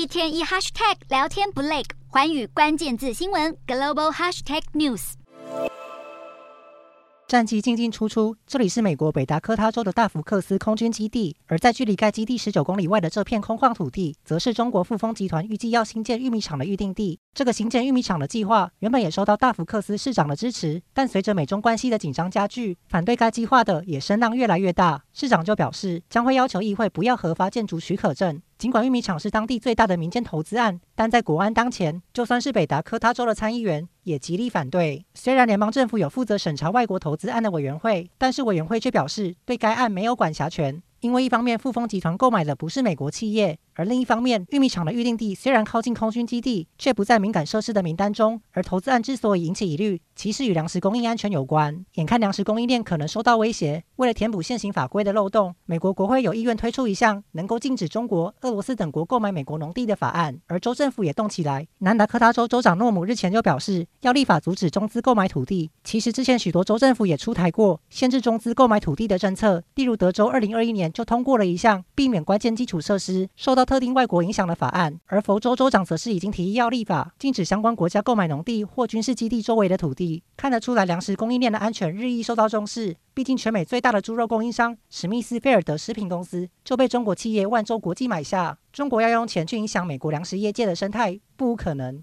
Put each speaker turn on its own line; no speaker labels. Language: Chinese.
一天一 hashtag 聊天不累，寰宇关键字新闻 global hashtag news。
战机进进出出，这里是美国北达科他州的大福克斯空军基地，而在距离该基地十九公里外的这片空旷土地，则是中国富丰集团预计要新建玉米厂的预定地。这个新建玉米厂的计划原本也受到大福克斯市长的支持，但随着美中关系的紧张加剧，反对该计划的也声浪越来越大。市长就表示，将会要求议会不要核发建筑许可证。尽管玉米厂是当地最大的民间投资案，但在国安当前，就算是北达科他州的参议员也极力反对。虽然联邦政府有负责审查外国投资案的委员会，但是委员会却表示对该案没有管辖权，因为一方面富丰集团购买的不是美国企业。而另一方面，玉米厂的预定地虽然靠近空军基地，却不在敏感设施的名单中。而投资案之所以引起疑虑，其实与粮食供应安全有关。眼看粮食供应链可能受到威胁，为了填补现行法规的漏洞，美国国会有意愿推出一项能够禁止中国、俄罗斯等国购买美国农地的法案。而州政府也动起来，南达科他州州长诺姆日前就表示，要立法阻止中资购买土地。其实之前许多州政府也出台过限制中资购买土地的政策，例如德州二零二一年就通过了一项避免关键基础设施受到特定外国影响的法案，而佛州州长则是已经提议要立法禁止相关国家购买农地或军事基地周围的土地。看得出来，粮食供应链的安全日益受到重视。毕竟，全美最大的猪肉供应商史密斯菲尔德食品公司就被中国企业万州国际买下。中国要用钱去影响美国粮食业界的生态，不无可能。